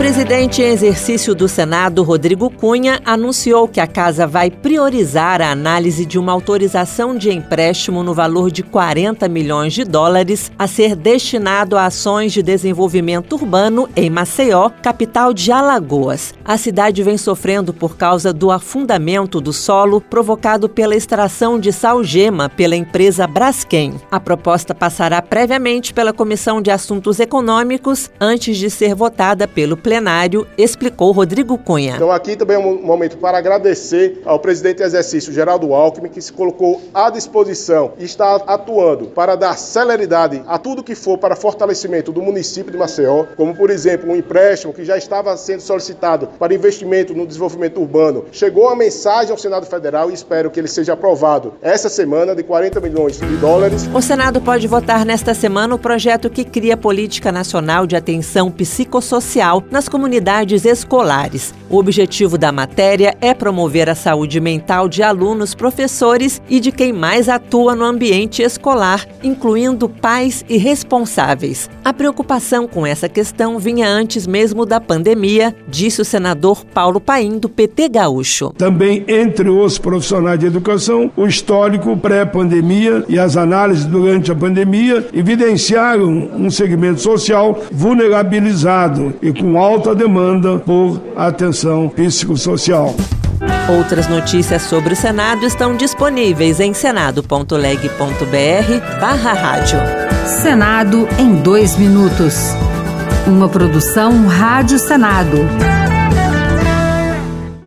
presidente em exercício do Senado, Rodrigo Cunha, anunciou que a casa vai priorizar a análise de uma autorização de empréstimo no valor de 40 milhões de dólares a ser destinado a ações de desenvolvimento urbano em Maceió, capital de Alagoas. A cidade vem sofrendo por causa do afundamento do solo provocado pela extração de salgema pela empresa Braskem. A proposta passará previamente pela Comissão de Assuntos Econômicos antes de ser votada pelo plenário plenário, explicou Rodrigo Cunha. Então aqui também é um momento para agradecer ao presidente exercício Geraldo Alckmin, que se colocou à disposição e está atuando para dar celeridade a tudo que for para fortalecimento do município de Maceió, como por exemplo um empréstimo que já estava sendo solicitado para investimento no desenvolvimento urbano. Chegou a mensagem ao Senado Federal e espero que ele seja aprovado essa semana de 40 milhões de dólares. O Senado pode votar nesta semana o projeto que cria política nacional de atenção psicossocial na nas comunidades escolares. O objetivo da matéria é promover a saúde mental de alunos, professores e de quem mais atua no ambiente escolar, incluindo pais e responsáveis. A preocupação com essa questão vinha antes mesmo da pandemia, disse o senador Paulo Paim, do PT Gaúcho. Também entre os profissionais de educação, o histórico pré-pandemia e as análises durante a pandemia evidenciaram um segmento social vulnerabilizado e com alto alta demanda por atenção psicossocial. Outras notícias sobre o Senado estão disponíveis em senado.leg.br barra rádio. Senado em dois minutos. Uma produção Rádio Senado.